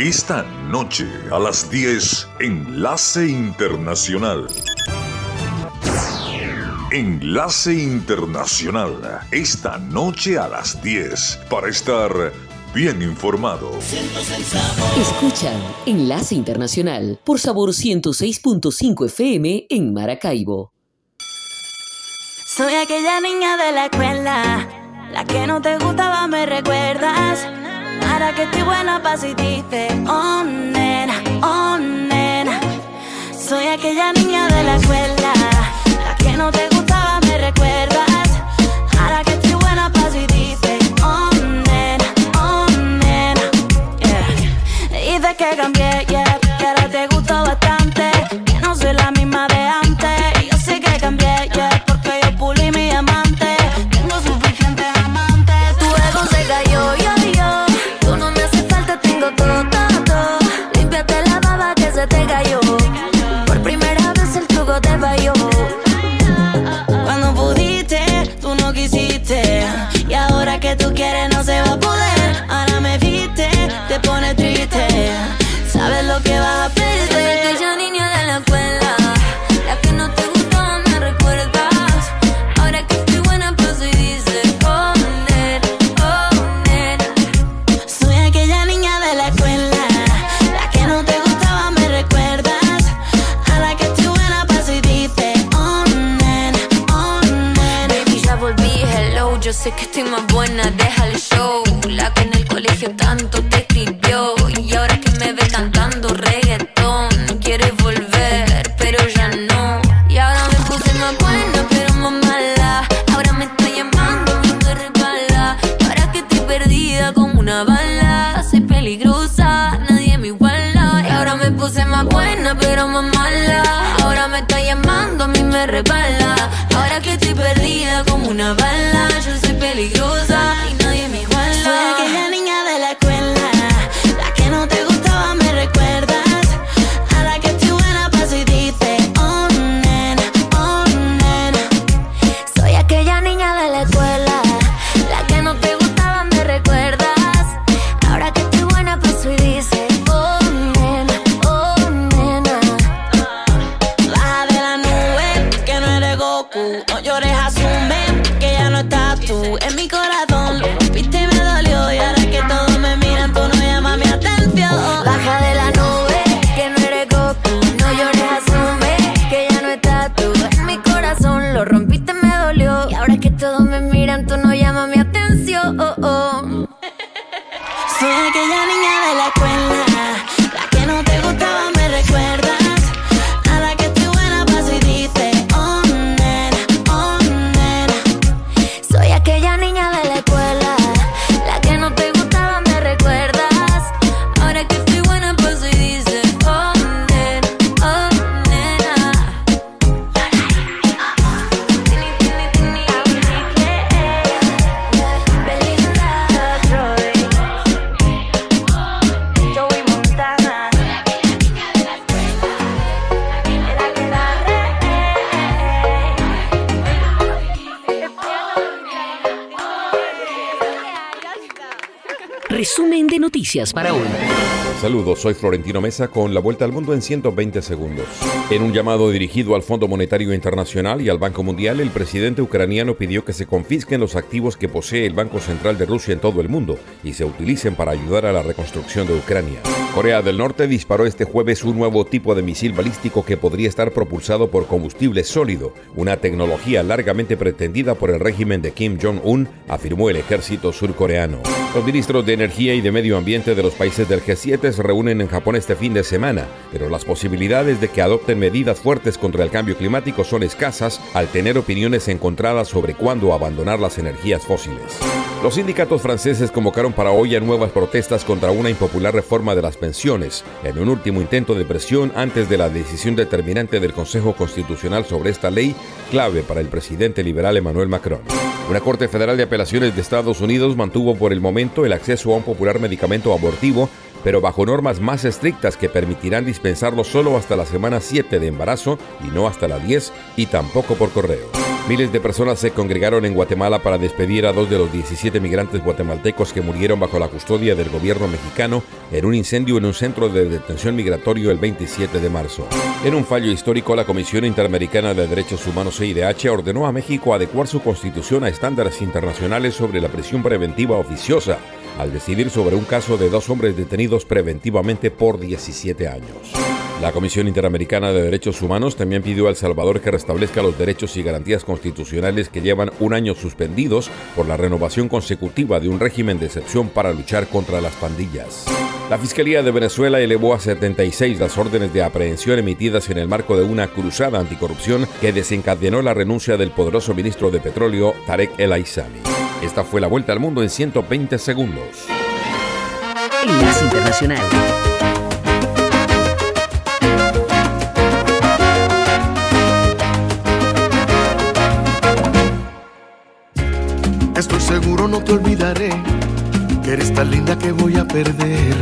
Esta noche a las 10, Enlace Internacional. Enlace Internacional, esta noche a las 10, para estar bien informado. Escuchan Enlace Internacional por Sabor 106.5 FM en Maracaibo. Soy aquella niña de la escuela, la que no te gustaba, me recuerdas. Ahora que estoy buena, pa' si dices, oh nena, oh. Soy aquella niña de la escuela, la que no te gustaba, me recuerdas. Ahora que estoy buena, pa' si dices, oh nena, oh nena. Yeah. Dices que cambié, sé que estoy más buena, deja el show. La que en el colegio tanto Saludos, soy Florentino Mesa con la vuelta al mundo en 120 segundos. En un llamado dirigido al Fondo Monetario Internacional y al Banco Mundial, el presidente ucraniano pidió que se confisquen los activos que posee el Banco Central de Rusia en todo el mundo y se utilicen para ayudar a la reconstrucción de Ucrania. Corea del Norte disparó este jueves un nuevo tipo de misil balístico que podría estar propulsado por combustible sólido, una tecnología largamente pretendida por el régimen de Kim Jong-un, afirmó el ejército surcoreano. Los ministros de Energía y de Medio Ambiente de los países del G7 se reúnen en Japón este fin de semana, pero las posibilidades de que adopten medidas fuertes contra el cambio climático son escasas al tener opiniones encontradas sobre cuándo abandonar las energías fósiles. Los sindicatos franceses convocaron para hoy a nuevas protestas contra una impopular reforma de las pensiones, en un último intento de presión antes de la decisión determinante del Consejo Constitucional sobre esta ley, clave para el presidente liberal Emmanuel Macron. Una Corte Federal de Apelaciones de Estados Unidos mantuvo por el momento el acceso a un popular medicamento abortivo, pero bajo normas más estrictas que permitirán dispensarlo solo hasta la semana 7 de embarazo y no hasta la 10 y tampoco por correo. Miles de personas se congregaron en Guatemala para despedir a dos de los 17 migrantes guatemaltecos que murieron bajo la custodia del gobierno mexicano en un incendio en un centro de detención migratorio el 27 de marzo. En un fallo histórico, la Comisión Interamericana de Derechos Humanos CIDH ordenó a México adecuar su constitución a estándares internacionales sobre la prisión preventiva oficiosa al decidir sobre un caso de dos hombres detenidos preventivamente por 17 años. La Comisión Interamericana de Derechos Humanos también pidió a El Salvador que restablezca los derechos y garantías constitucionales que llevan un año suspendidos por la renovación consecutiva de un régimen de excepción para luchar contra las pandillas. La Fiscalía de Venezuela elevó a 76 las órdenes de aprehensión emitidas en el marco de una cruzada anticorrupción que desencadenó la renuncia del poderoso ministro de Petróleo, Tarek El Aizami. Esta fue la vuelta al mundo en 120 segundos. Internacional. Estoy seguro no te olvidaré, que eres tan linda que voy a perder.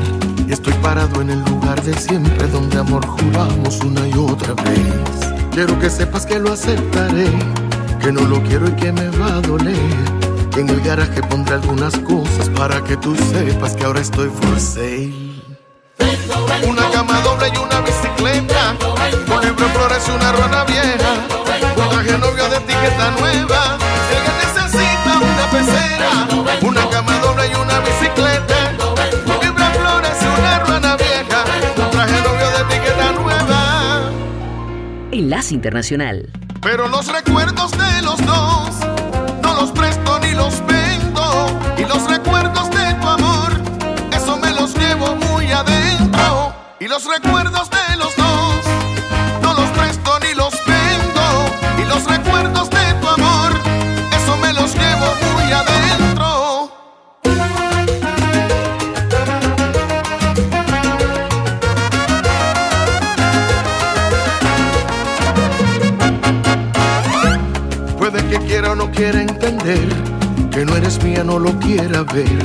Y estoy parado en el lugar de siempre donde amor juramos una y otra vez. Quiero que sepas que lo aceptaré, que no lo quiero y que me va a doler. Que en el garaje pondré algunas cosas para que tú sepas que ahora estoy for sale. Una cama doble y una bicicleta, libro de flores y una ruana vieja, un traje novio de etiqueta nueva una cama doble y una bicicleta, un libro flores y una ruana vieja, un traje novio de etiqueta nueva. Enlace Internacional. Pero los recuerdos de los dos no los presto ni los vendo y los recuerdos de tu amor eso me los llevo muy adentro y los recuerdos de los dos no los presto ni los vendo y los recuerdos de tu amor eso me los llevo muy adentro. Puede que quiera o no quiera entender, que no eres mía, no lo quiera ver,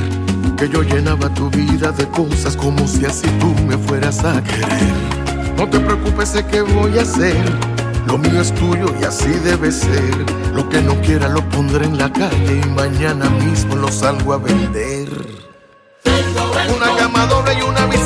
que yo llenaba tu vida de cosas como si así tú me fueras a querer. No te preocupes, sé que voy a hacer. Lo mío es tuyo y así debe ser. Lo que no quiera lo pondré en la calle y mañana mismo lo salgo a vender. Una cama doble y una bicicleta,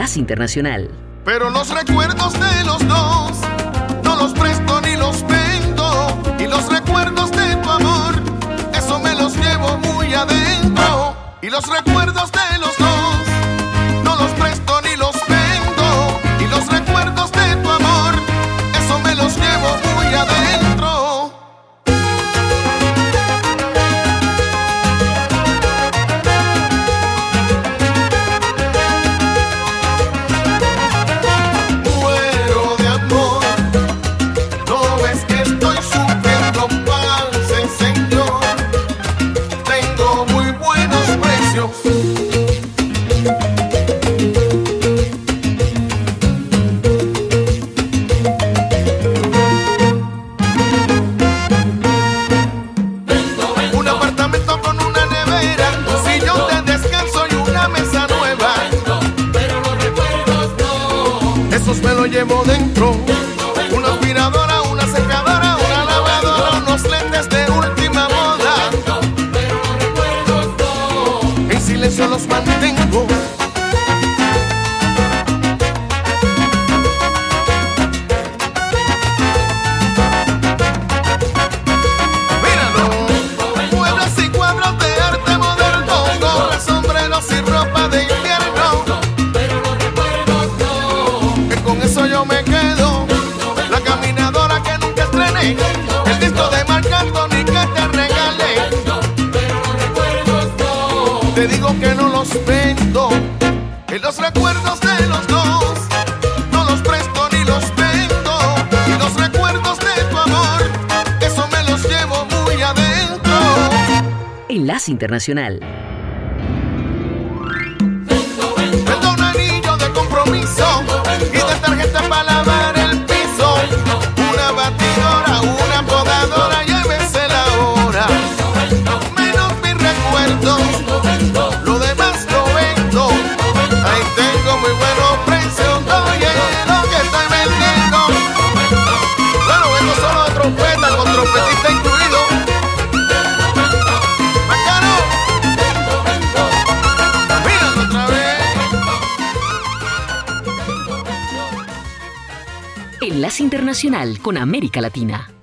Enlace Internacional. Pero los recuerdos de los dos no los presto ni los vendo. Y los recuerdos de tu amor, eso me los llevo muy adentro. Y los recuerdos de los llevo dentro. Una aspiradora, una secadora, una lavadora, unos lentes de última moda. En silencio los mantengo. Te digo que no los vendo. Y los recuerdos de los dos no los presto ni los vendo. Y los recuerdos de tu amor, eso me los llevo muy adentro. Enlace Internacional. Internacional con América Latina.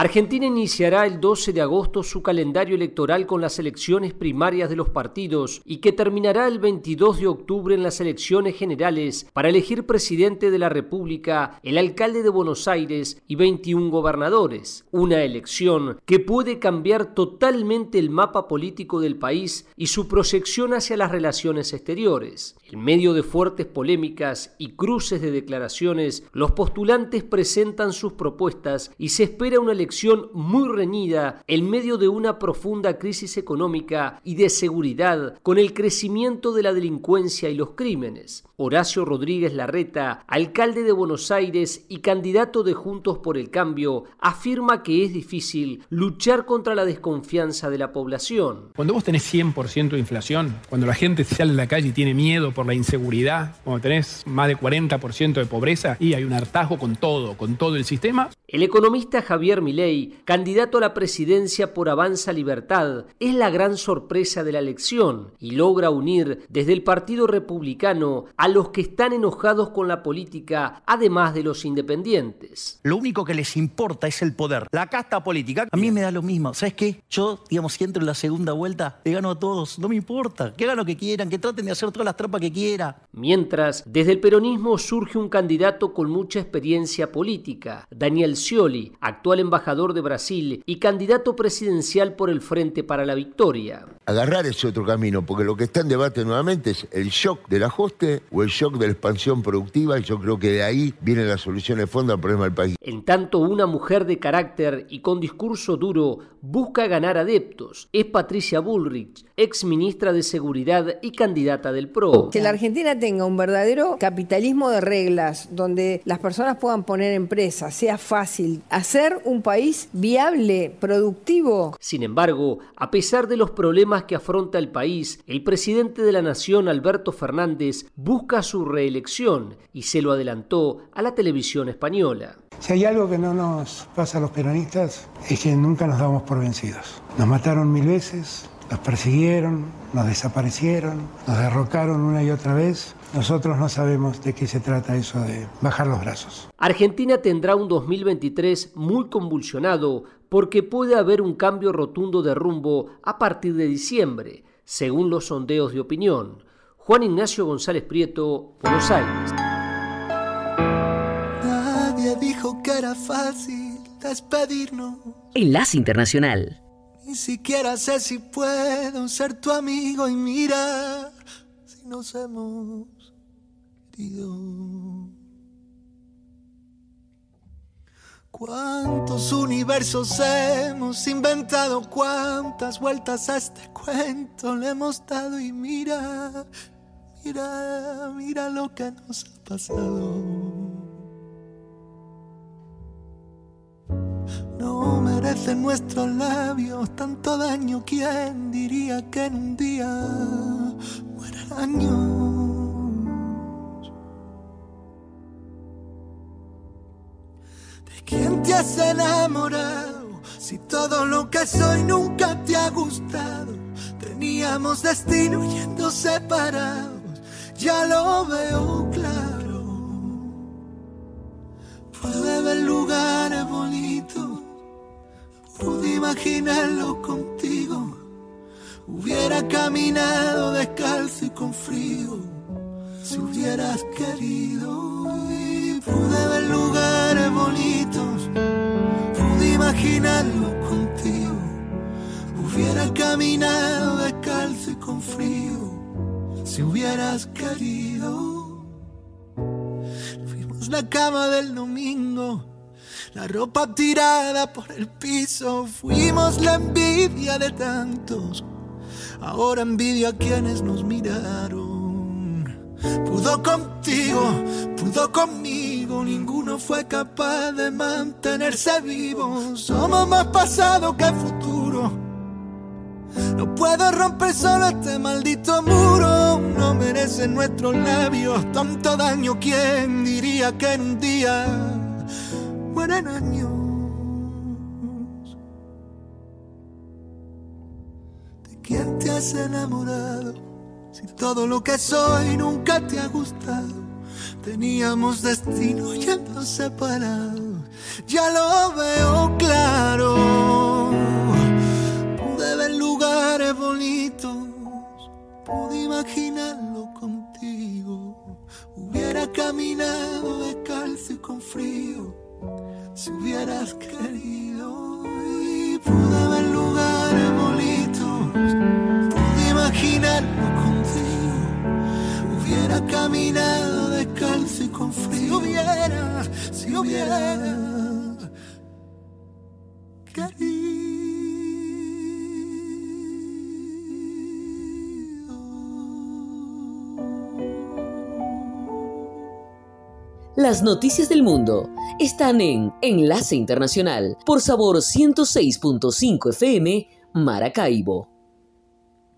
Argentina iniciará el 12 de agosto su calendario electoral con las elecciones primarias de los partidos y que terminará el 22 de octubre en las elecciones generales para elegir presidente de la República, el alcalde de Buenos Aires y 21 gobernadores. Una elección que puede cambiar totalmente el mapa político del país y su proyección hacia las relaciones exteriores. En medio de fuertes polémicas y cruces de declaraciones, los postulantes presentan sus propuestas y se espera una elección muy reñida en medio de una profunda crisis económica y de seguridad con el crecimiento de la delincuencia y los crímenes. Horacio Rodríguez Larreta, alcalde de Buenos Aires y candidato de Juntos por el Cambio, afirma que es difícil luchar contra la desconfianza de la población. Cuando vos tenés 100% de inflación, cuando la gente sale a la calle y tiene miedo por la inseguridad, cuando tenés más de 40% de pobreza y hay un hartazgo con todo, con todo el sistema. El economista Javier Milei, candidato a la presidencia por Avanza Libertad, es la gran sorpresa de la elección y logra unir desde el Partido Republicano a los que están enojados con la política, además de los independientes. Lo único que les importa es el poder, la casta política. A mí me da lo mismo. ¿Sabes qué? Yo, digamos, si entro en la segunda vuelta, le gano a todos. No me importa. Que hagan lo que quieran, que traten de hacer todas las trampas que quieran. Mientras, desde el peronismo surge un candidato con mucha experiencia política, Daniel Scioli, actual embajador de Brasil y candidato presidencial por el Frente para la Victoria. Agarrar ese otro camino, porque lo que está en debate nuevamente es el shock del ajuste o el shock de la expansión productiva, y yo creo que de ahí viene la solución de fondo al problema del país. En tanto, una mujer de carácter y con discurso duro busca ganar adeptos. Es Patricia Bullrich, ex ministra de Seguridad y candidata del PRO. Que la Argentina tenga un verdadero capitalismo de reglas, donde las personas puedan poner empresas, sea fácil, hacer un país viable, productivo. Sin embargo, a pesar de los problemas que afronta el país, el presidente de la Nación, Alberto Fernández, busca su reelección y se lo adelantó a la televisión española. Si hay algo que no nos pasa a los peronistas es que nunca nos damos por vencidos. Nos mataron mil veces, nos persiguieron, nos desaparecieron, nos derrocaron una y otra vez. Nosotros no sabemos de qué se trata eso de bajar los brazos. Argentina tendrá un 2023 muy convulsionado porque puede haber un cambio rotundo de rumbo a partir de diciembre, según los sondeos de opinión. Juan Ignacio González Prieto, Buenos Aires. Nadie dijo que era fácil despedirnos. Enlace Internacional. Ni siquiera sé si puedo ser tu amigo y mira si nos hemos ¿Cuántos universos hemos inventado? ¿Cuántas vueltas a este cuento le hemos dado? Y mira, mira, mira lo que nos ha pasado. No merecen nuestros labios tanto daño. ¿Quién diría que en un día mueren años? ¿De quién te has enamorado? Si todo lo que soy nunca te ha gustado. Teníamos destino yendo separados. Ya lo veo claro. Pude ver lugares bonitos. Pude imaginarlo contigo. Hubiera caminado descalzo y con frío. Si hubieras querido. Pude ver lugares bonitos. Pude imaginarlo contigo. Hubiera caminado descalzo y con frío. Si hubieras querido. Fuimos la cama del domingo. La ropa tirada por el piso. Fuimos la envidia de tantos. Ahora envidio a quienes nos miraron. Pudo contigo, pudo conmigo. Ninguno fue capaz de mantenerse vivo. Somos más pasado que futuro. No puedo romper solo este maldito muro. No merecen nuestros labios tanto daño. ¿Quién diría que en un día mueren años? ¿De quién te has enamorado? Si todo lo que soy nunca te ha gustado. Teníamos destino yendo separado, ya lo veo claro. Pude ver lugares bonitos, pude imaginarlo contigo. Hubiera caminado descalzo y con frío, si hubieras querido. Y pude ver lugares bonitos, pude imaginarlo contigo. Hubiera caminado descalzo y con frío. Si hubiera, si hubiera Las noticias del mundo están en Enlace Internacional por Sabor 106.5 FM Maracaibo.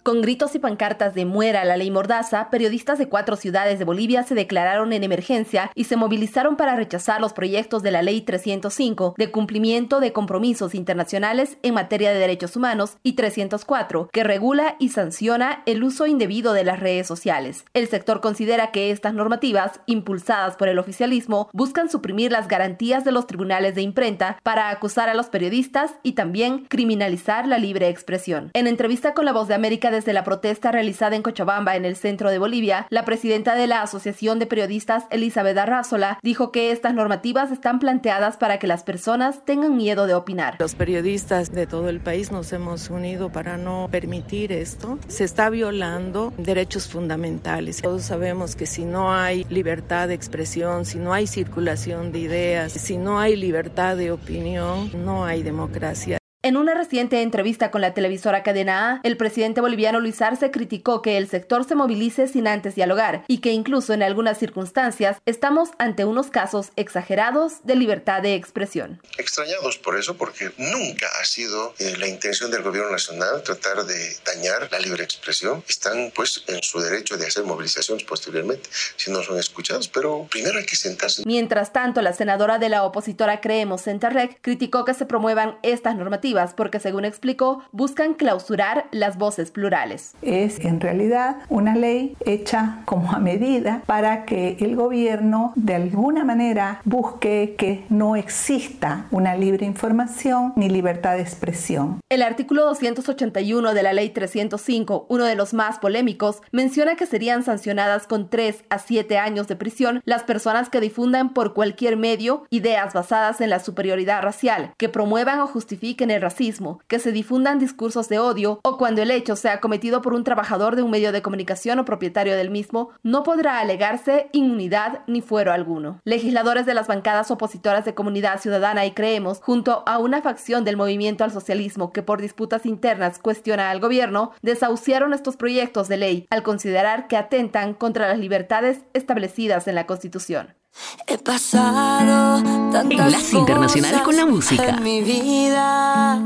Con gritos y pancartas de muera la ley Mordaza, periodistas de cuatro ciudades de Bolivia se declararon en emergencia y se movilizaron para rechazar los proyectos de la ley 305 de cumplimiento de compromisos internacionales en materia de derechos humanos y 304 que regula y sanciona el uso indebido de las redes sociales. El sector considera que estas normativas, impulsadas por el oficialismo, buscan suprimir las garantías de los tribunales de imprenta para acusar a los periodistas y también criminalizar la libre expresión. En entrevista con La Voz de América desde la protesta realizada en Cochabamba, en el centro de Bolivia, la presidenta de la Asociación de Periodistas, Elizabeth Arrázola, dijo que estas normativas están planteadas para que las personas tengan miedo de opinar. Los periodistas de todo el país nos hemos unido para no permitir esto. Se está violando derechos fundamentales. Todos sabemos que si no hay libertad de expresión, si no hay circulación de ideas, si no hay libertad de opinión, no hay democracia. En una reciente entrevista con la televisora Cadena A, el presidente boliviano Luis Arce criticó que el sector se movilice sin antes dialogar y que incluso en algunas circunstancias estamos ante unos casos exagerados de libertad de expresión. Extrañados por eso, porque nunca ha sido eh, la intención del gobierno nacional tratar de dañar la libre expresión. Están pues en su derecho de hacer movilizaciones posteriormente si no son escuchados, pero primero hay que sentarse. Mientras tanto, la senadora de la opositora Creemos Centerrec criticó que se promuevan estas normativas porque según explicó, buscan clausurar las voces plurales. Es en realidad una ley hecha como a medida para que el gobierno de alguna manera busque que no exista una libre información ni libertad de expresión. El artículo 281 de la ley 305, uno de los más polémicos, menciona que serían sancionadas con 3 a 7 años de prisión las personas que difundan por cualquier medio ideas basadas en la superioridad racial, que promuevan o justifiquen el racismo, que se difundan discursos de odio o cuando el hecho sea cometido por un trabajador de un medio de comunicación o propietario del mismo, no podrá alegarse inmunidad ni fuero alguno. Legisladores de las bancadas opositoras de Comunidad Ciudadana y Creemos, junto a una facción del movimiento al socialismo que por disputas internas cuestiona al gobierno, desahuciaron estos proyectos de ley al considerar que atentan contra las libertades establecidas en la Constitución. He pasado Enlace Internacional con la música. En mi vida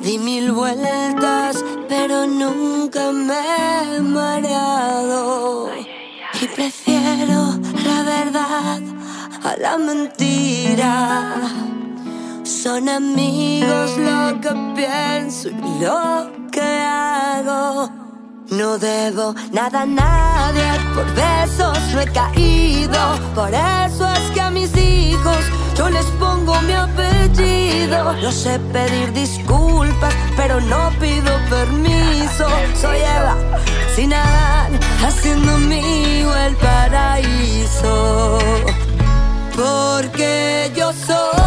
di mil vueltas, pero nunca me he mareado. Y prefiero la verdad a la mentira. Son amigos lo que pienso y lo que hago. No debo nada a nadie, por besos no he caído. Por eso es que a mis hijos yo les pongo mi apellido. No sé pedir disculpas, pero no pido permiso. Soy Eva, sin nada, haciendo mío el paraíso. Porque yo soy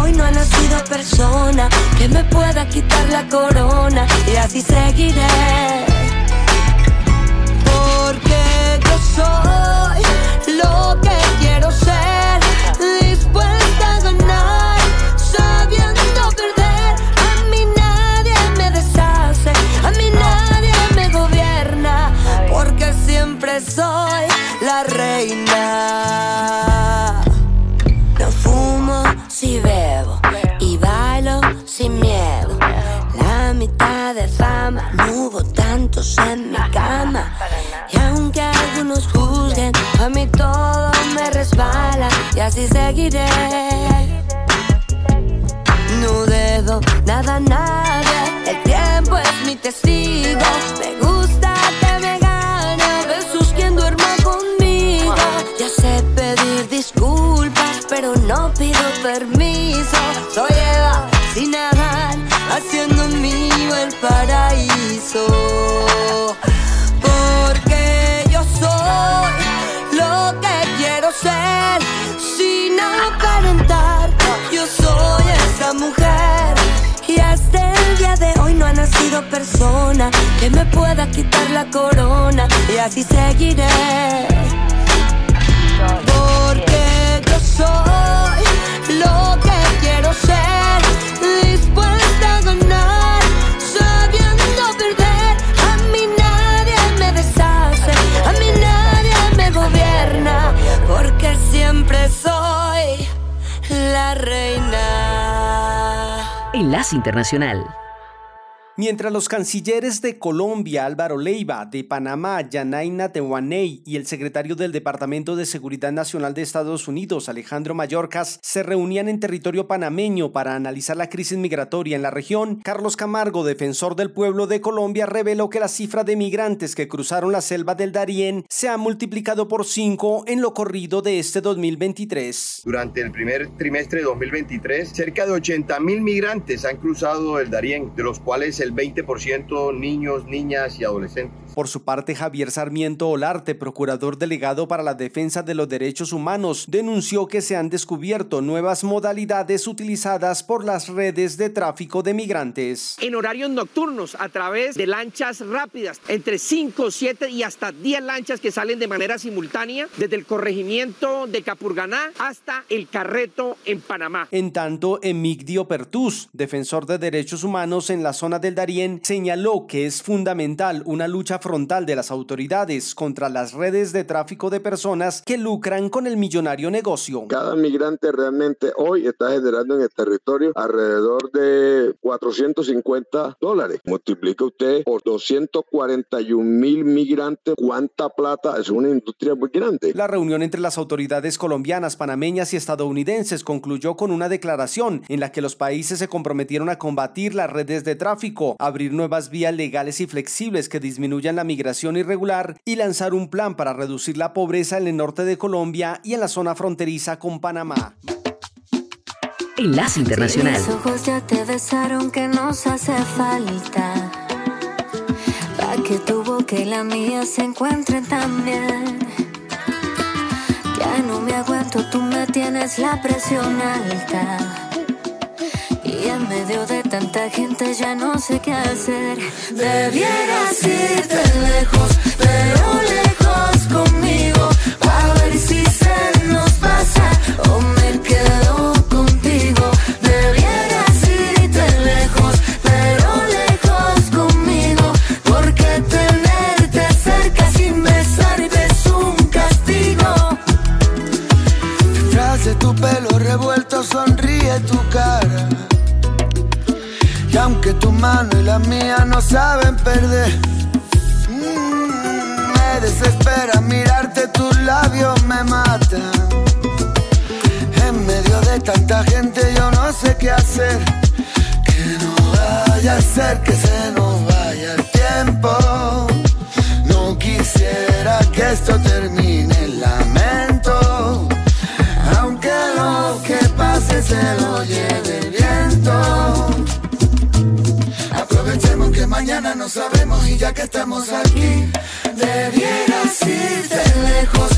hoy no ha nacido persona que me pueda quitar la corona. Y así seguiré. Porque yo soy lo Internacional. Mientras los cancilleres de Colombia, Álvaro Leiva, de Panamá, Yanaina Tehuaney y el secretario del Departamento de Seguridad Nacional de Estados Unidos, Alejandro Mayorkas, se reunían en territorio panameño para analizar la crisis migratoria en la región, Carlos Camargo, defensor del pueblo de Colombia, reveló que la cifra de migrantes que cruzaron la selva del Darién se ha multiplicado por cinco en lo corrido de este 2023. Durante el primer trimestre de 2023, cerca de 80 mil migrantes han cruzado el Darién, de los cuales el 20% niños, niñas y adolescentes. Por su parte, Javier Sarmiento Olarte, procurador delegado para la defensa de los derechos humanos, denunció que se han descubierto nuevas modalidades utilizadas por las redes de tráfico de migrantes. En horarios nocturnos, a través de lanchas rápidas, entre 5, 7 y hasta 10 lanchas que salen de manera simultánea desde el corregimiento de Capurganá hasta el Carreto en Panamá. En tanto, Emigdio Pertus, defensor de derechos humanos en la zona del Darién, señaló que es fundamental una lucha frontal de las autoridades contra las redes de tráfico de personas que lucran con el millonario negocio. Cada migrante realmente hoy está generando en el territorio alrededor de 450 dólares. Multiplica usted por 241 mil migrantes, ¿cuánta plata? Es una industria muy grande. La reunión entre las autoridades colombianas, panameñas y estadounidenses concluyó con una declaración en la que los países se comprometieron a combatir las redes de tráfico, abrir nuevas vías legales y flexibles que disminuyan la migración irregular y lanzar un plan para reducir la pobreza en el norte de Colombia y en la zona fronteriza con Panamá. Enlace Internacional. Si mis ojos ya te besaron que nos hace falta. Pa' que tu boca y la mía se encuentren también. Ya no me aguanto, tú me tienes la presión alta. Y en medio de tanta gente ya no sé qué hacer. Debieras irte saben perder, mm, me desespera mirarte, tus labios me matan. En medio de tanta gente yo no sé qué hacer. Que no vaya a ser que se nos vaya el tiempo. No quisiera que esto termine en lamento. Aunque lo que pase se lo lleve sabemos y ya que estamos aquí, debieras irte lejos,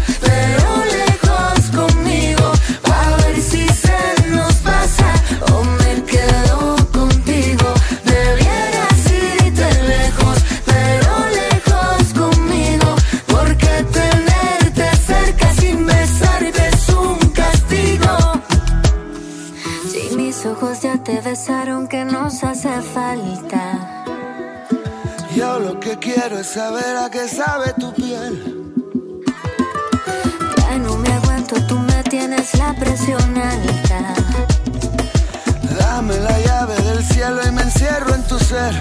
quiero es saber a qué sabe tu piel. Ya no me aguanto, tú me tienes la presión alta. Dame la llave del cielo y me encierro en tu ser.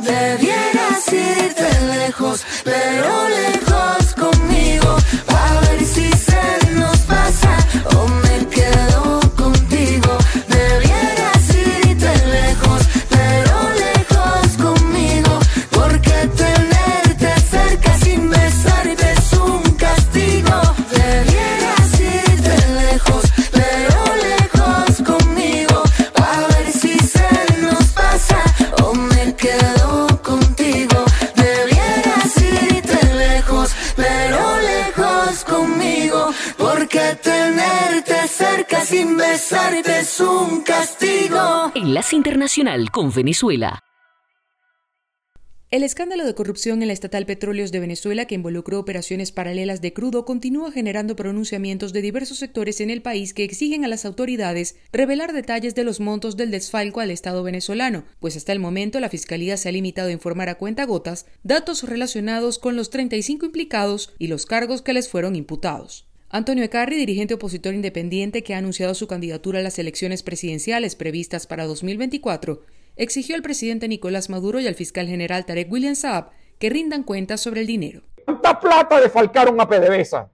Debieras irte lejos, pero lejos conmigo. Internacional con Venezuela. El escándalo de corrupción en la estatal Petróleos de Venezuela, que involucró operaciones paralelas de crudo, continúa generando pronunciamientos de diversos sectores en el país que exigen a las autoridades revelar detalles de los montos del desfalco al Estado venezolano, pues hasta el momento la Fiscalía se ha limitado a informar a cuentagotas datos relacionados con los 35 implicados y los cargos que les fueron imputados. Antonio Ecarri, dirigente opositor independiente que ha anunciado su candidatura a las elecciones presidenciales previstas para 2024, exigió al presidente Nicolás Maduro y al fiscal general Tarek William Saab que rindan cuentas sobre el dinero. ¿Cuánta plata defalcaron a PDVSA?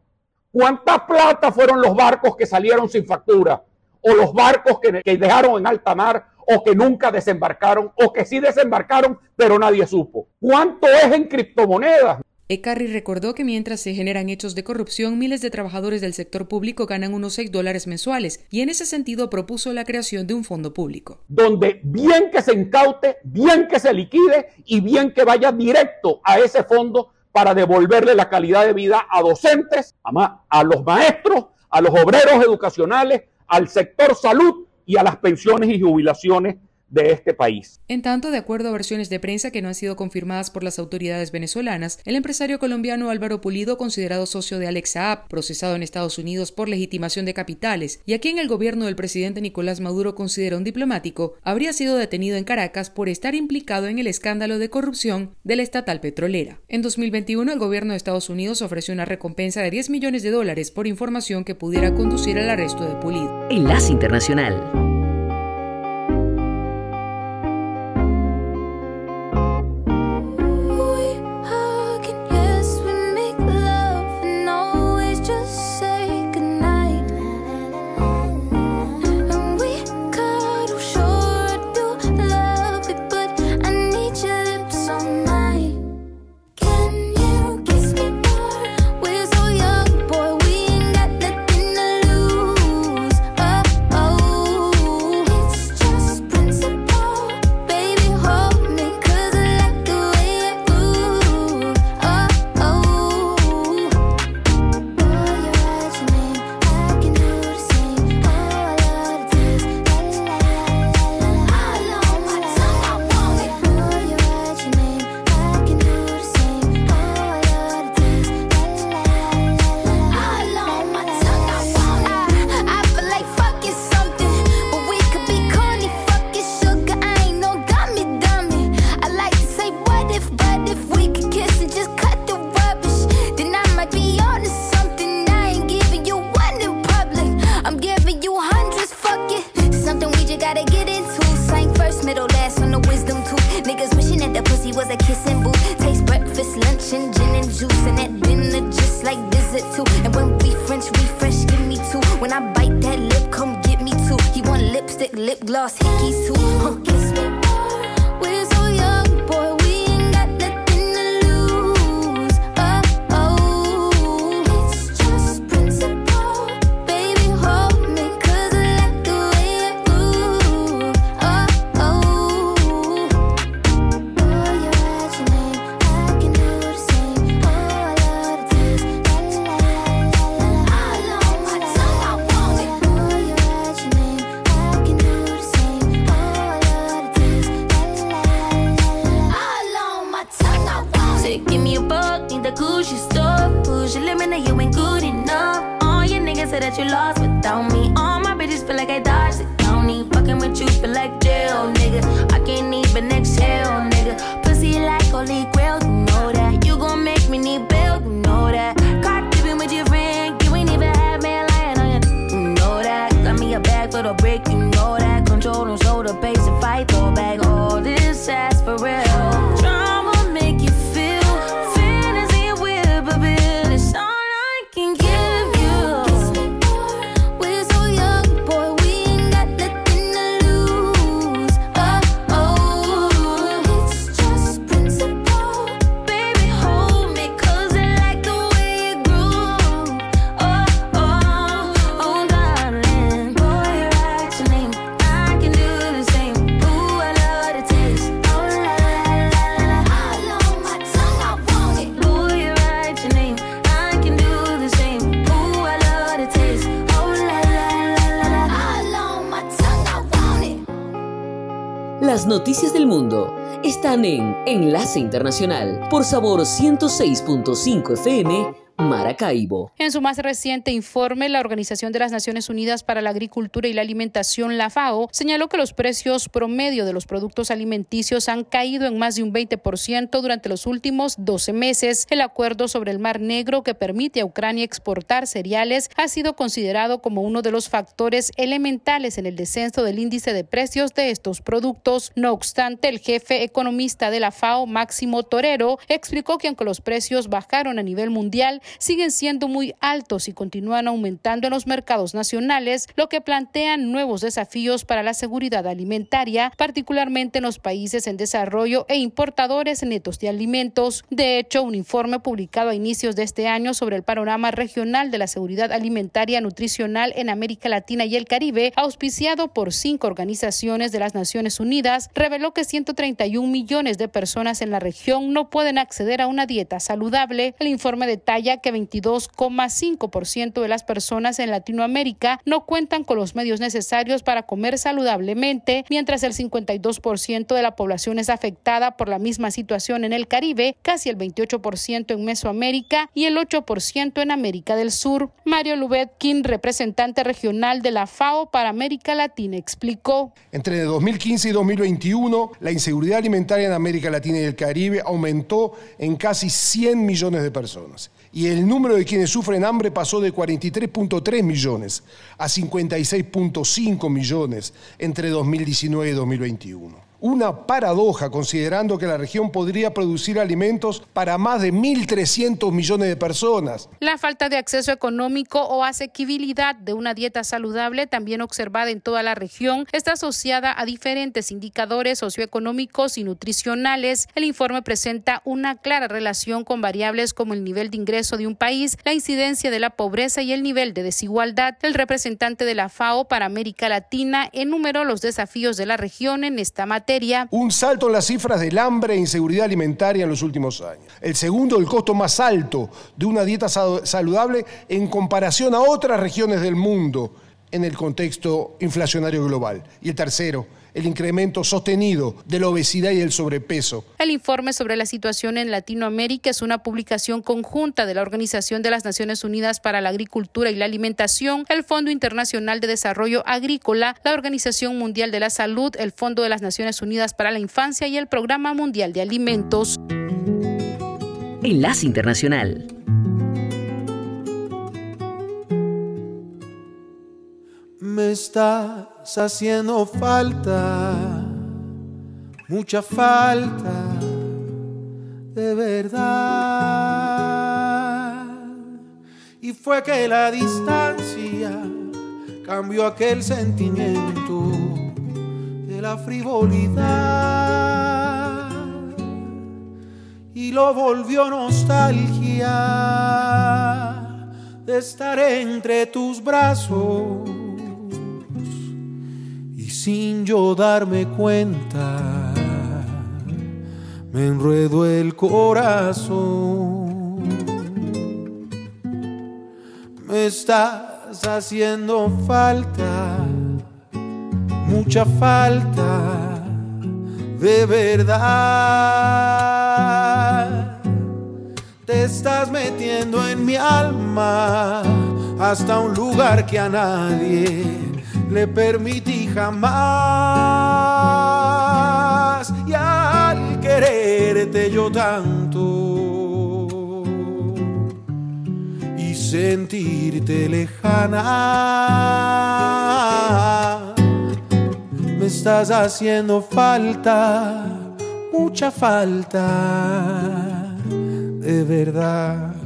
¿Cuánta plata fueron los barcos que salieron sin factura? ¿O los barcos que, que dejaron en alta mar o que nunca desembarcaron o que sí desembarcaron pero nadie supo? ¿Cuánto es en criptomonedas? Ecarri recordó que mientras se generan hechos de corrupción, miles de trabajadores del sector público ganan unos 6 dólares mensuales y en ese sentido propuso la creación de un fondo público. Donde bien que se incaute, bien que se liquide y bien que vaya directo a ese fondo para devolverle la calidad de vida a docentes, a, los maestros, a los obreros educacionales, al sector salud y a las pensiones y jubilaciones de este país. En tanto, de acuerdo a versiones de prensa que no han sido confirmadas por las autoridades venezolanas, el empresario colombiano Álvaro Pulido, considerado socio de Alex Saab, procesado en Estados Unidos por legitimación de capitales, y a quien el gobierno del presidente Nicolás Maduro considera un diplomático, habría sido detenido en Caracas por estar implicado en el escándalo de corrupción de la estatal petrolera. En 2021, el gobierno de Estados Unidos ofreció una recompensa de 10 millones de dólares por información que pudiera conducir al arresto de Pulido. Enlace Internacional. breakfast, lunch, and gin and juice. And that dinner, just like visit too. And when we French refresh, give me two. When I bite that lip, come get me two. He want lipstick, lip gloss, hickeys too. Huh, Las noticias del mundo. Están en Enlace Internacional por Sabor 106.5 FM Maracaibo. En su más reciente informe, la Organización de las Naciones Unidas para la Agricultura y la Alimentación, la FAO, señaló que los precios promedio de los productos alimenticios han caído en más de un 20% durante los últimos 12 meses. El acuerdo sobre el Mar Negro que permite a Ucrania exportar cereales ha sido considerado como uno de los factores elementales en el descenso del índice de precios de estos productos. No obstante, el jefe economista de la FAO, Máximo Torero, explicó que aunque los precios bajaron a nivel mundial, siguen siendo muy altos y continúan aumentando en los mercados nacionales, lo que plantean nuevos desafíos para la seguridad alimentaria, particularmente en los países en desarrollo e importadores netos de alimentos. De hecho, un informe publicado a inicios de este año sobre el panorama regional de la seguridad alimentaria nutricional en América Latina y el Caribe, auspiciado por cinco organizaciones de las Naciones Unidas, reveló que 131 millones de personas en la región no pueden acceder a una dieta saludable. El informe detalla que 22,5% de las personas en Latinoamérica no cuentan con los medios necesarios para comer saludablemente, mientras el 52% de la población es afectada por la misma situación en el Caribe, casi el 28% en Mesoamérica y el 8% en América del Sur. Mario Lubetkin, representante regional de la FAO para América Latina, explicó. Entre 2015 y 2021, la inseguridad alimentaria en América Latina y el Caribe aumentó en casi 100 millones de personas y el número de quienes sufren hambre pasó de 43.3 millones a 56.5 millones entre 2019 y 2021 una paradoja considerando que la región podría producir alimentos para más de 1.300 millones de personas. La falta de acceso económico o asequibilidad de una dieta saludable, también observada en toda la región, está asociada a diferentes indicadores socioeconómicos y nutricionales. El informe presenta una clara relación con variables como el nivel de ingreso de un país, la incidencia de la pobreza y el nivel de desigualdad. El representante de la FAO para América Latina enumeró los desafíos de la región en esta materia un salto en las cifras del hambre e inseguridad alimentaria en los últimos años. El segundo, el costo más alto de una dieta saludable en comparación a otras regiones del mundo en el contexto inflacionario global. Y el tercero, el incremento sostenido de la obesidad y el sobrepeso. El informe sobre la situación en Latinoamérica es una publicación conjunta de la Organización de las Naciones Unidas para la Agricultura y la Alimentación, el Fondo Internacional de Desarrollo Agrícola, la Organización Mundial de la Salud, el Fondo de las Naciones Unidas para la Infancia y el Programa Mundial de Alimentos. Enlace Internacional. Me haciendo falta, mucha falta, de verdad. Y fue que la distancia cambió aquel sentimiento de la frivolidad y lo volvió nostalgia de estar entre tus brazos sin yo darme cuenta, me enredo el corazón. Me estás haciendo falta, mucha falta, de verdad. Te estás metiendo en mi alma hasta un lugar que a nadie le permití jamás. Y al quererte yo tanto y sentirte lejana me estás haciendo falta mucha falta de verdad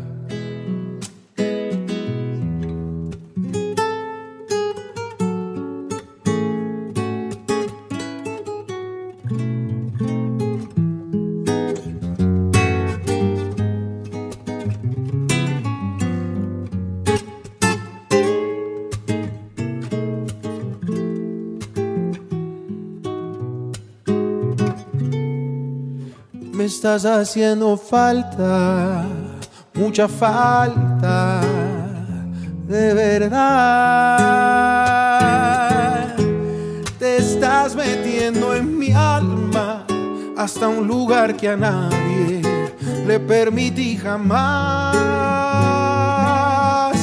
estás haciendo falta, mucha falta, de verdad. Te estás metiendo en mi alma hasta un lugar que a nadie le permití jamás.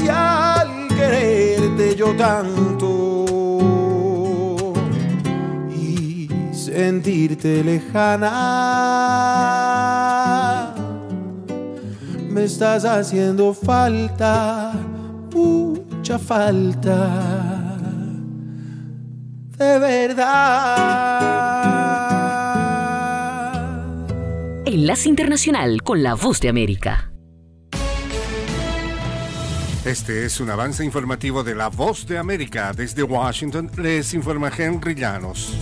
Y al quererte yo tanto y sentirte lejana, me estás haciendo falta, mucha falta. De verdad. Enlace Internacional con la Voz de América. Este es un avance informativo de la Voz de América. Desde Washington les informa Henry Llanos.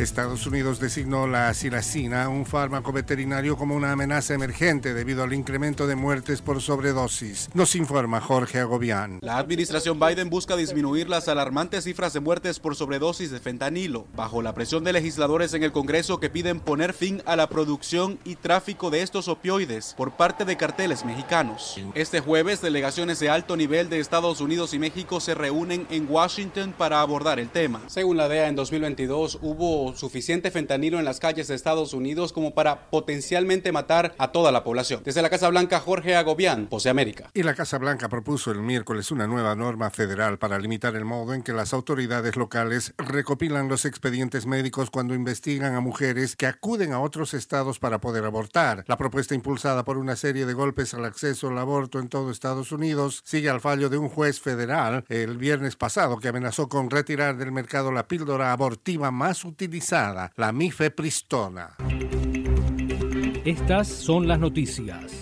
Estados Unidos designó la silacina, un fármaco veterinario, como una amenaza emergente debido al incremento de muertes por sobredosis. Nos informa Jorge Agobián. La administración Biden busca disminuir las alarmantes cifras de muertes por sobredosis de fentanilo, bajo la presión de legisladores en el Congreso que piden poner fin a la producción y tráfico de estos opioides por parte de carteles mexicanos. Este jueves, delegaciones de alto nivel de Estados Unidos y México se reúnen en Washington para abordar el tema. Según la DEA, en 2022 hubo suficiente fentanilo en las calles de Estados Unidos como para potencialmente matar a toda la población. Desde la Casa Blanca, Jorge Agobián, Pose América. Y la Casa Blanca propuso el miércoles una nueva norma federal para limitar el modo en que las autoridades locales recopilan los expedientes médicos cuando investigan a mujeres que acuden a otros estados para poder abortar. La propuesta impulsada por una serie de golpes al acceso al aborto en todo Estados Unidos sigue al fallo de un juez federal el viernes pasado que amenazó con retirar del mercado la píldora abortiva más utilizada la mifepristona. Estas son las noticias.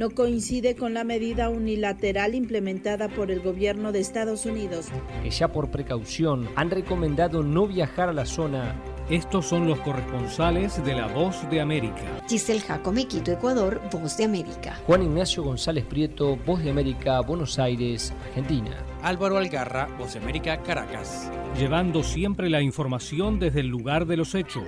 No coincide con la medida unilateral implementada por el gobierno de Estados Unidos. Que ya por precaución han recomendado no viajar a la zona. Estos son los corresponsales de La Voz de América. Giselle Jacome, Quito, Ecuador, Voz de América. Juan Ignacio González Prieto, Voz de América, Buenos Aires, Argentina. Álvaro Algarra, Voz de América, Caracas. Llevando siempre la información desde el lugar de los hechos.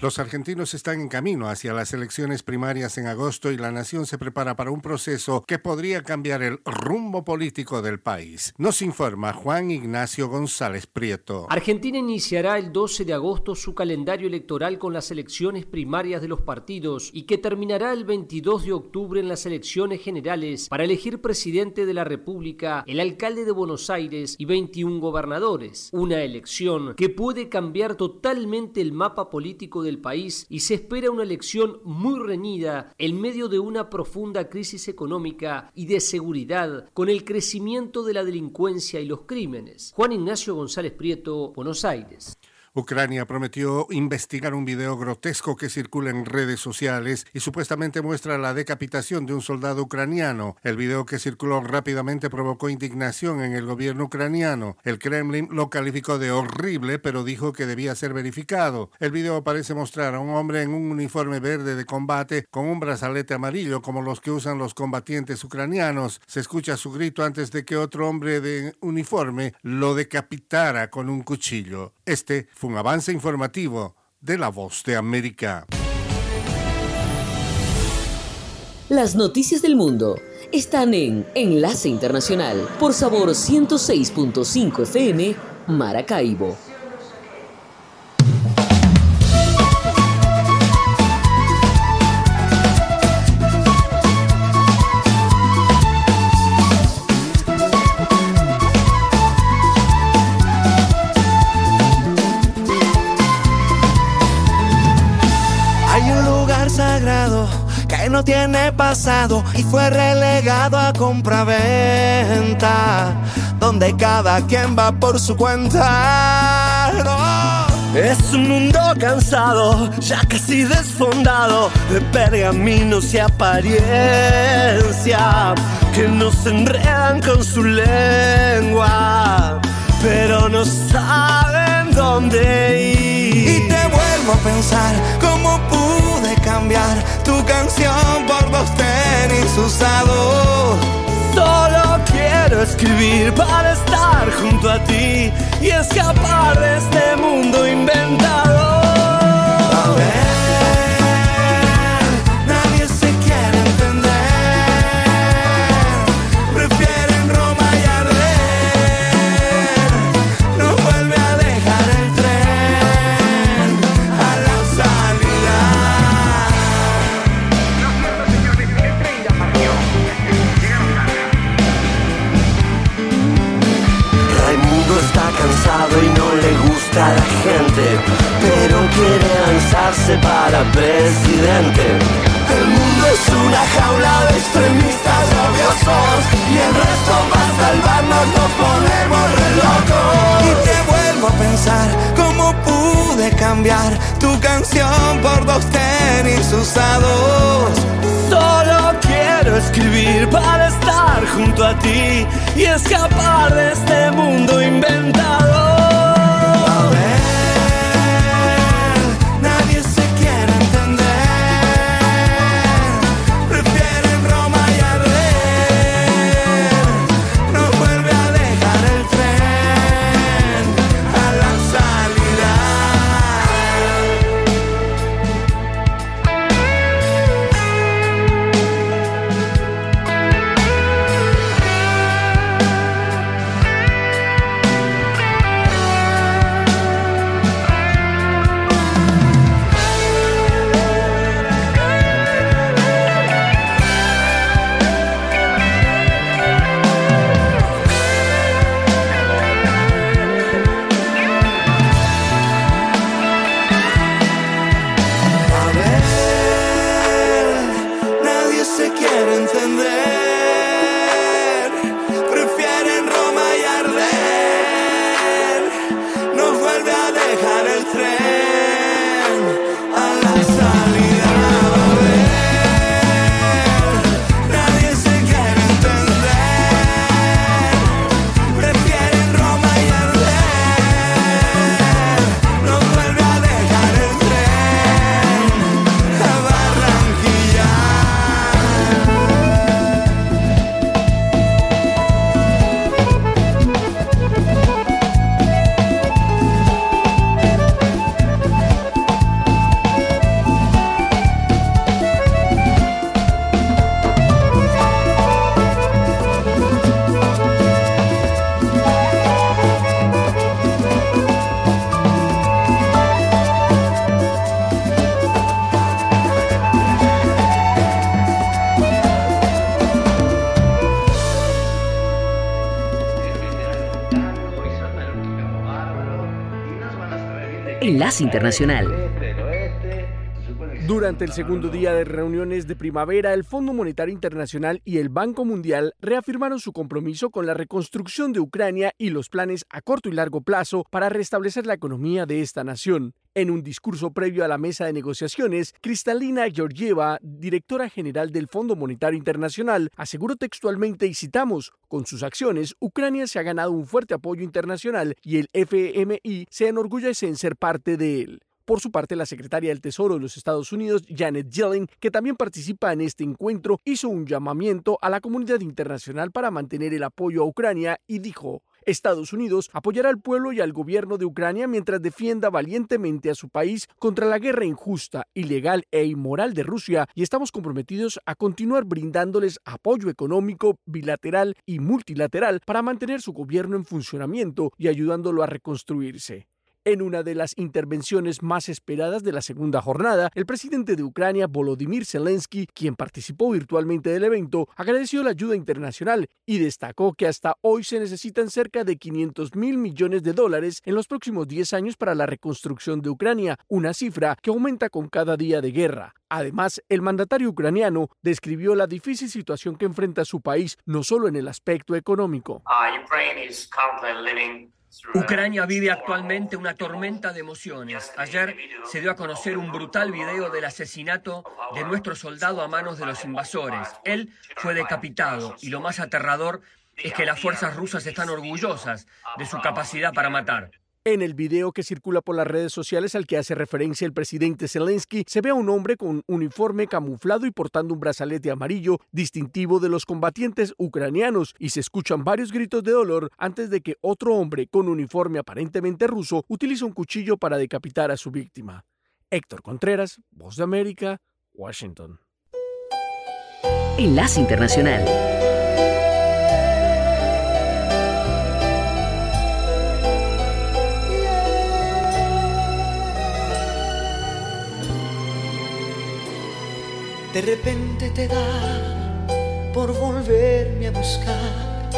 Los argentinos están en camino hacia las elecciones primarias en agosto y la nación se prepara para un proceso que podría cambiar el rumbo político del país. Nos informa Juan Ignacio González Prieto. Argentina iniciará el 12 de agosto su calendario electoral con las elecciones primarias de los partidos y que terminará el 22 de octubre en las elecciones generales para elegir presidente de la República, el alcalde de Buenos Aires y 21 gobernadores. Una elección que puede cambiar totalmente el mapa político del país y se espera una elección muy reñida en medio de una profunda crisis económica y de seguridad con el crecimiento de la delincuencia y los crímenes. Juan Ignacio González Prieto, Buenos Aires. Ucrania prometió investigar un video grotesco que circula en redes sociales y supuestamente muestra la decapitación de un soldado ucraniano. El video que circuló rápidamente provocó indignación en el gobierno ucraniano. El Kremlin lo calificó de horrible, pero dijo que debía ser verificado. El video parece mostrar a un hombre en un uniforme verde de combate con un brazalete amarillo como los que usan los combatientes ucranianos. Se escucha su grito antes de que otro hombre de uniforme lo decapitara con un cuchillo. Este un avance informativo de La Voz de América. Las noticias del mundo están en Enlace Internacional por Sabor 106.5 FM Maracaibo. No tiene pasado y fue relegado a compraventa, donde cada quien va por su cuenta. Es un mundo cansado, ya casi desfondado, de pergaminos y apariencia, que nos enredan con su lengua, pero no saben dónde ir. Y te vuelvo a pensar tu canción por dos tenis usados. Solo quiero escribir para estar junto a ti y escapar de este mundo inventado. A ver, gusta la gente, pero quiere lanzarse para presidente. El mundo es una jaula de extremistas odiosos y el resto para salvarnos nos ponemos re locos. Y te vuelvo a pensar cómo pude cambiar tu canción por dos tenis usados. Solo quiero escribir para estar junto a ti y escapar de este mundo inventado. Enlace Internacional. Durante el segundo día de reuniones de primavera, el Fondo Monetario Internacional y el Banco Mundial reafirmaron su compromiso con la reconstrucción de Ucrania y los planes a corto y largo plazo para restablecer la economía de esta nación. En un discurso previo a la mesa de negociaciones, Cristalina Georgieva, directora general del Fondo Monetario Internacional, aseguró textualmente y citamos, con sus acciones, Ucrania se ha ganado un fuerte apoyo internacional y el FMI se enorgullece en ser parte de él. Por su parte, la secretaria del Tesoro de los Estados Unidos, Janet Yellen, que también participa en este encuentro, hizo un llamamiento a la comunidad internacional para mantener el apoyo a Ucrania y dijo, Estados Unidos apoyará al pueblo y al gobierno de Ucrania mientras defienda valientemente a su país contra la guerra injusta, ilegal e inmoral de Rusia y estamos comprometidos a continuar brindándoles apoyo económico, bilateral y multilateral para mantener su gobierno en funcionamiento y ayudándolo a reconstruirse. En una de las intervenciones más esperadas de la segunda jornada, el presidente de Ucrania, Volodymyr Zelensky, quien participó virtualmente del evento, agradeció la ayuda internacional y destacó que hasta hoy se necesitan cerca de 500 mil millones de dólares en los próximos 10 años para la reconstrucción de Ucrania, una cifra que aumenta con cada día de guerra. Además, el mandatario ucraniano describió la difícil situación que enfrenta su país, no solo en el aspecto económico. Ucrania vive actualmente una tormenta de emociones. Ayer se dio a conocer un brutal video del asesinato de nuestro soldado a manos de los invasores. Él fue decapitado y lo más aterrador es que las fuerzas rusas están orgullosas de su capacidad para matar. En el video que circula por las redes sociales al que hace referencia el presidente Zelensky, se ve a un hombre con uniforme camuflado y portando un brazalete amarillo distintivo de los combatientes ucranianos y se escuchan varios gritos de dolor antes de que otro hombre con uniforme aparentemente ruso utilice un cuchillo para decapitar a su víctima. Héctor Contreras, Voz de América, Washington. Enlace Internacional. De repente te da por volverme a buscar,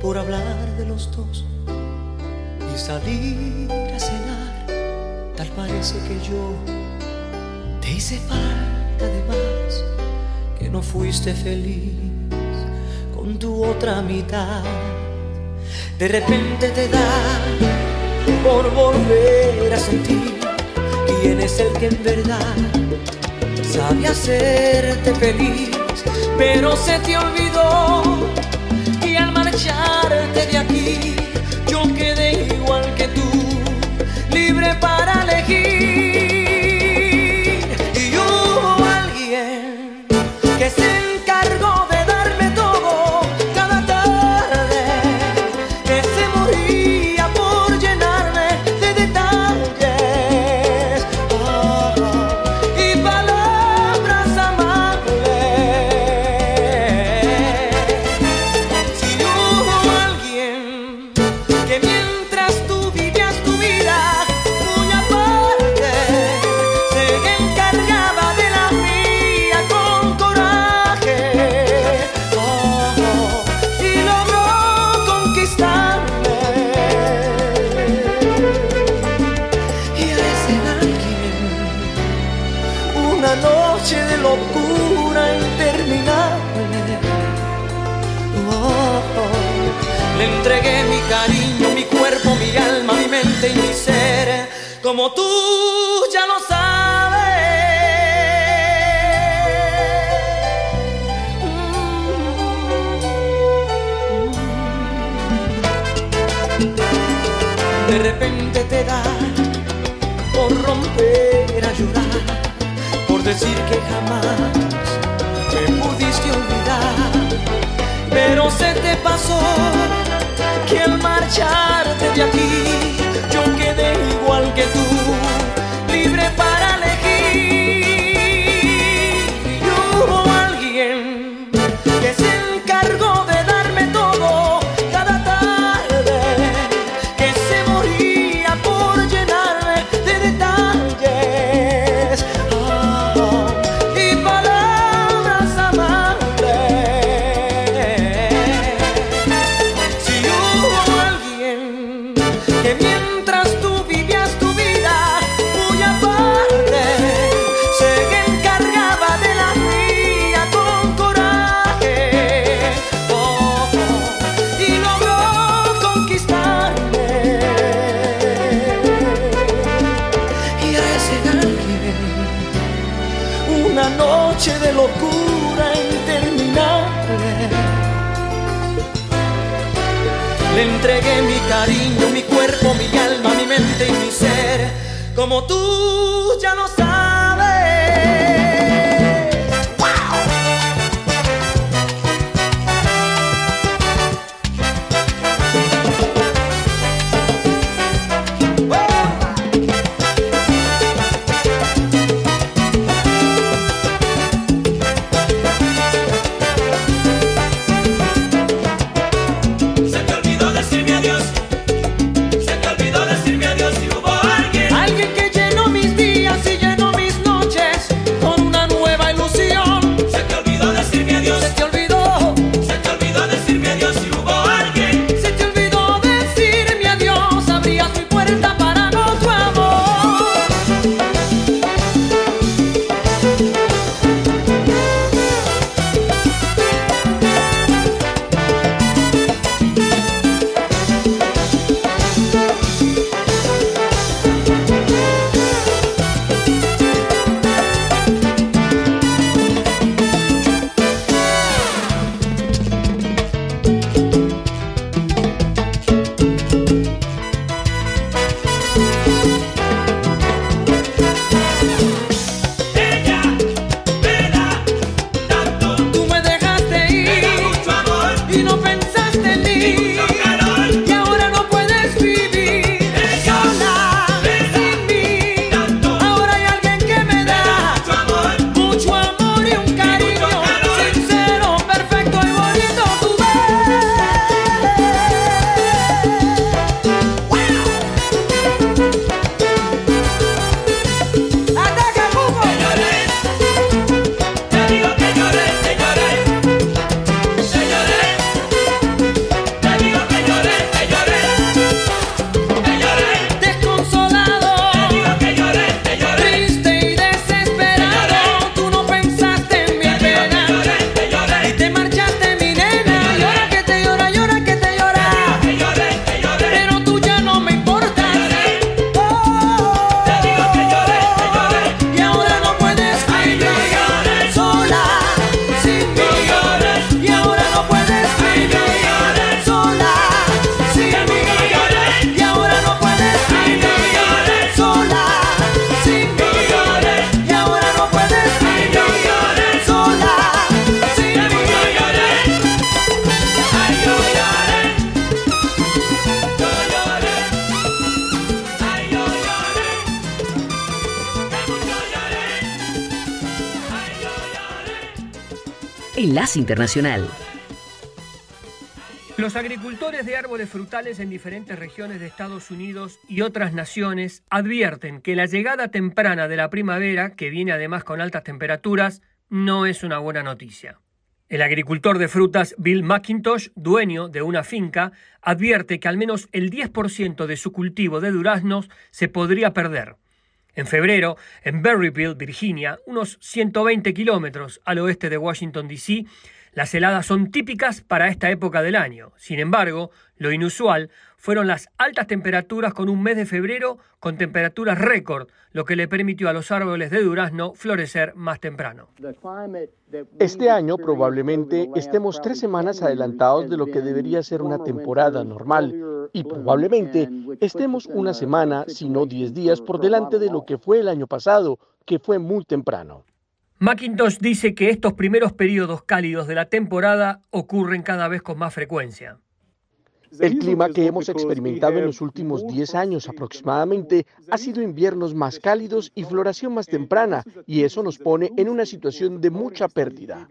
por hablar de los dos y salir a cenar. Tal parece que yo te hice falta de más, que no fuiste feliz con tu otra mitad. De repente te da por volver a sentir quién es el que en verdad sabe hacerte feliz, pero se te olvidó y al marcharte de aquí yo quedé igual que tú, libre para elegir. Locura interminable oh, le entregué mi cariño, mi cuerpo, mi alma, mi mente y mi ser, como tú ya lo sabes. De repente te da por romper decir que jamás me pudiste olvidar pero se te pasó que al marcharte de aquí yo quedé igual que tú, entregué mi cariño, mi cuerpo, mi alma, mi mente y mi ser, como tú ya lo sabes. Internacional. Los agricultores de árboles frutales en diferentes regiones de Estados Unidos y otras naciones advierten que la llegada temprana de la primavera, que viene además con altas temperaturas, no es una buena noticia. El agricultor de frutas Bill McIntosh, dueño de una finca, advierte que al menos el 10% de su cultivo de duraznos se podría perder. En febrero, en Berryville, Virginia, unos 120 kilómetros al oeste de Washington, D.C., las heladas son típicas para esta época del año. Sin embargo, lo inusual fueron las altas temperaturas con un mes de febrero con temperaturas récord, lo que le permitió a los árboles de durazno florecer más temprano. Este año probablemente estemos tres semanas adelantados de lo que debería ser una temporada normal y probablemente estemos una semana, si no diez días, por delante de lo que fue el año pasado, que fue muy temprano. Macintosh dice que estos primeros periodos cálidos de la temporada ocurren cada vez con más frecuencia. El clima que hemos experimentado en los últimos 10 años aproximadamente ha sido inviernos más cálidos y floración más temprana, y eso nos pone en una situación de mucha pérdida.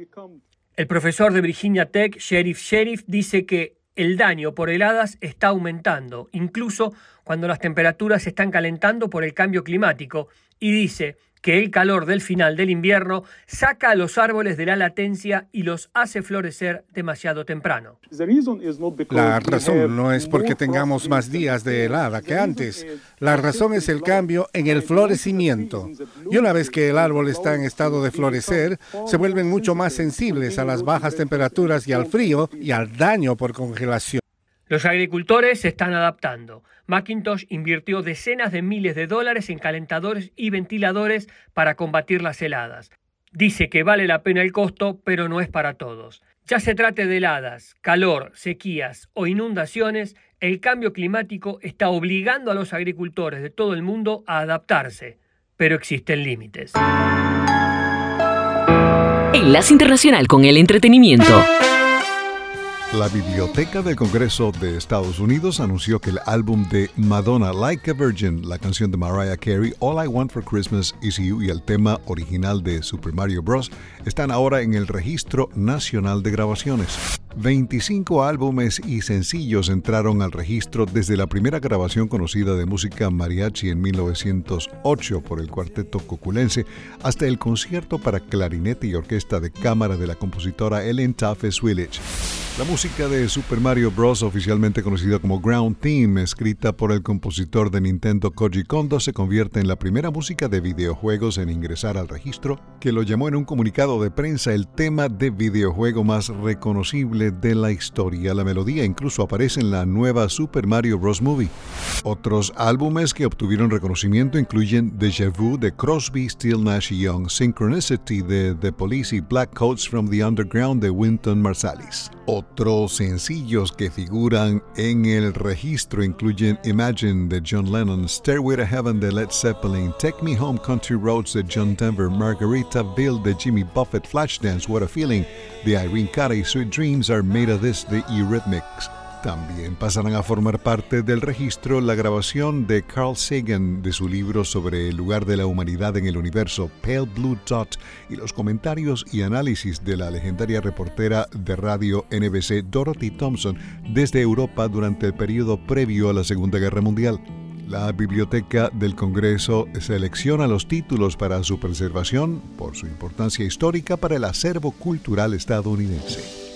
El profesor de Virginia Tech, Sheriff Sheriff, dice que el daño por heladas está aumentando, incluso cuando las temperaturas se están calentando por el cambio climático, y dice que el calor del final del invierno saca a los árboles de la latencia y los hace florecer demasiado temprano. La razón no es porque tengamos más días de helada que antes. La razón es el cambio en el florecimiento. Y una vez que el árbol está en estado de florecer, se vuelven mucho más sensibles a las bajas temperaturas y al frío y al daño por congelación. Los agricultores se están adaptando. Macintosh invirtió decenas de miles de dólares en calentadores y ventiladores para combatir las heladas. Dice que vale la pena el costo, pero no es para todos. Ya se trate de heladas, calor, sequías o inundaciones, el cambio climático está obligando a los agricultores de todo el mundo a adaptarse, pero existen límites. Enlace Internacional con el Entretenimiento. La Biblioteca del Congreso de Estados Unidos anunció que el álbum de Madonna Like a Virgin, la canción de Mariah Carey All I Want for Christmas Is You y el tema original de Super Mario Bros. están ahora en el Registro Nacional de Grabaciones. 25 álbumes y sencillos entraron al registro desde la primera grabación conocida de música mariachi en 1908 por el cuarteto coculense hasta el concierto para clarinete y orquesta de cámara de la compositora Ellen Tafes Willage. La música de Super Mario Bros., oficialmente conocida como Ground Theme, escrita por el compositor de Nintendo Koji Kondo, se convierte en la primera música de videojuegos en ingresar al registro, que lo llamó en un comunicado de prensa el tema de videojuego más reconocible de la historia. La melodía incluso aparece en la nueva Super Mario Bros. Movie. Otros álbumes que obtuvieron reconocimiento incluyen Deja Vu de Crosby, Still Nash Young, Synchronicity de The Police y Black Coats from the Underground de Winton Marsalis. Otros sencillos que figuran en el registro incluyen Imagine de John Lennon, Stairway to Heaven de Led Zeppelin, Take Me Home Country Roads de John Denver, Margarita Bill de Jimmy Buffett, Flashdance, What a Feeling de Irene Cara y Sweet Dreams Are Made of This de Eurythmics. También pasarán a formar parte del registro la grabación de Carl Sagan de su libro sobre el lugar de la humanidad en el universo, Pale Blue Dot, y los comentarios y análisis de la legendaria reportera de radio NBC Dorothy Thompson desde Europa durante el periodo previo a la Segunda Guerra Mundial. La Biblioteca del Congreso selecciona los títulos para su preservación por su importancia histórica para el acervo cultural estadounidense.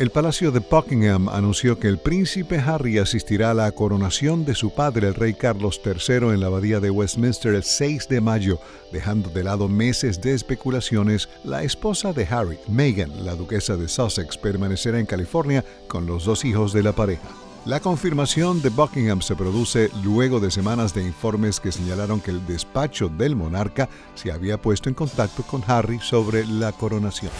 El Palacio de Buckingham anunció que el príncipe Harry asistirá a la coronación de su padre, el rey Carlos III, en la abadía de Westminster el 6 de mayo, dejando de lado meses de especulaciones. La esposa de Harry, Meghan, la duquesa de Sussex, permanecerá en California con los dos hijos de la pareja. La confirmación de Buckingham se produce luego de semanas de informes que señalaron que el despacho del monarca se había puesto en contacto con Harry sobre la coronación.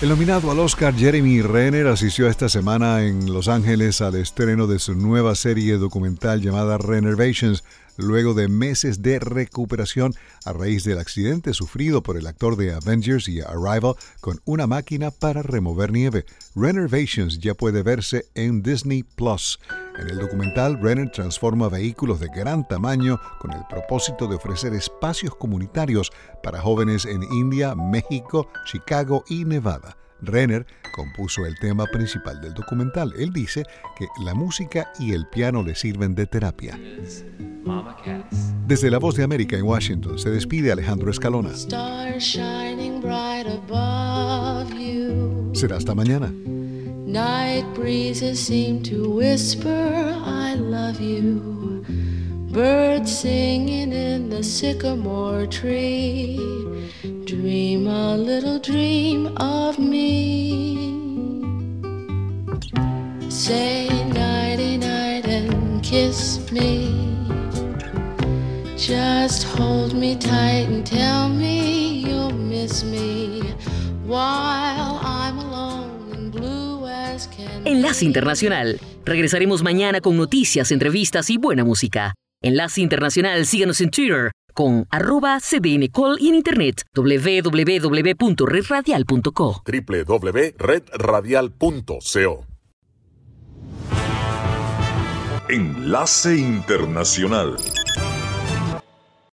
El nominado al Oscar Jeremy Renner asistió esta semana en Los Ángeles al estreno de su nueva serie documental llamada Renovations, luego de meses de recuperación a raíz del accidente sufrido por el actor de Avengers y Arrival con una máquina para remover nieve. Renovations ya puede verse en Disney Plus. En el documental, Renner transforma vehículos de gran tamaño con el propósito de ofrecer espacios comunitarios para jóvenes en India, México, Chicago y Nevada. Renner compuso el tema principal del documental. Él dice que la música y el piano le sirven de terapia. Desde la Voz de América en Washington se despide Alejandro Escalona. Será hasta mañana. Night breezes seem to whisper, I love you. Birds singing in the sycamore tree. Dream a little dream of me. Say nighty night and kiss me. Just hold me tight and tell me you'll miss me while I'm alone Enlace Internacional. Regresaremos mañana con noticias, entrevistas y buena música. Enlace Internacional, síganos en Twitter con arroba cdncall y en internet www.redradial.co www.redradial.co Enlace Internacional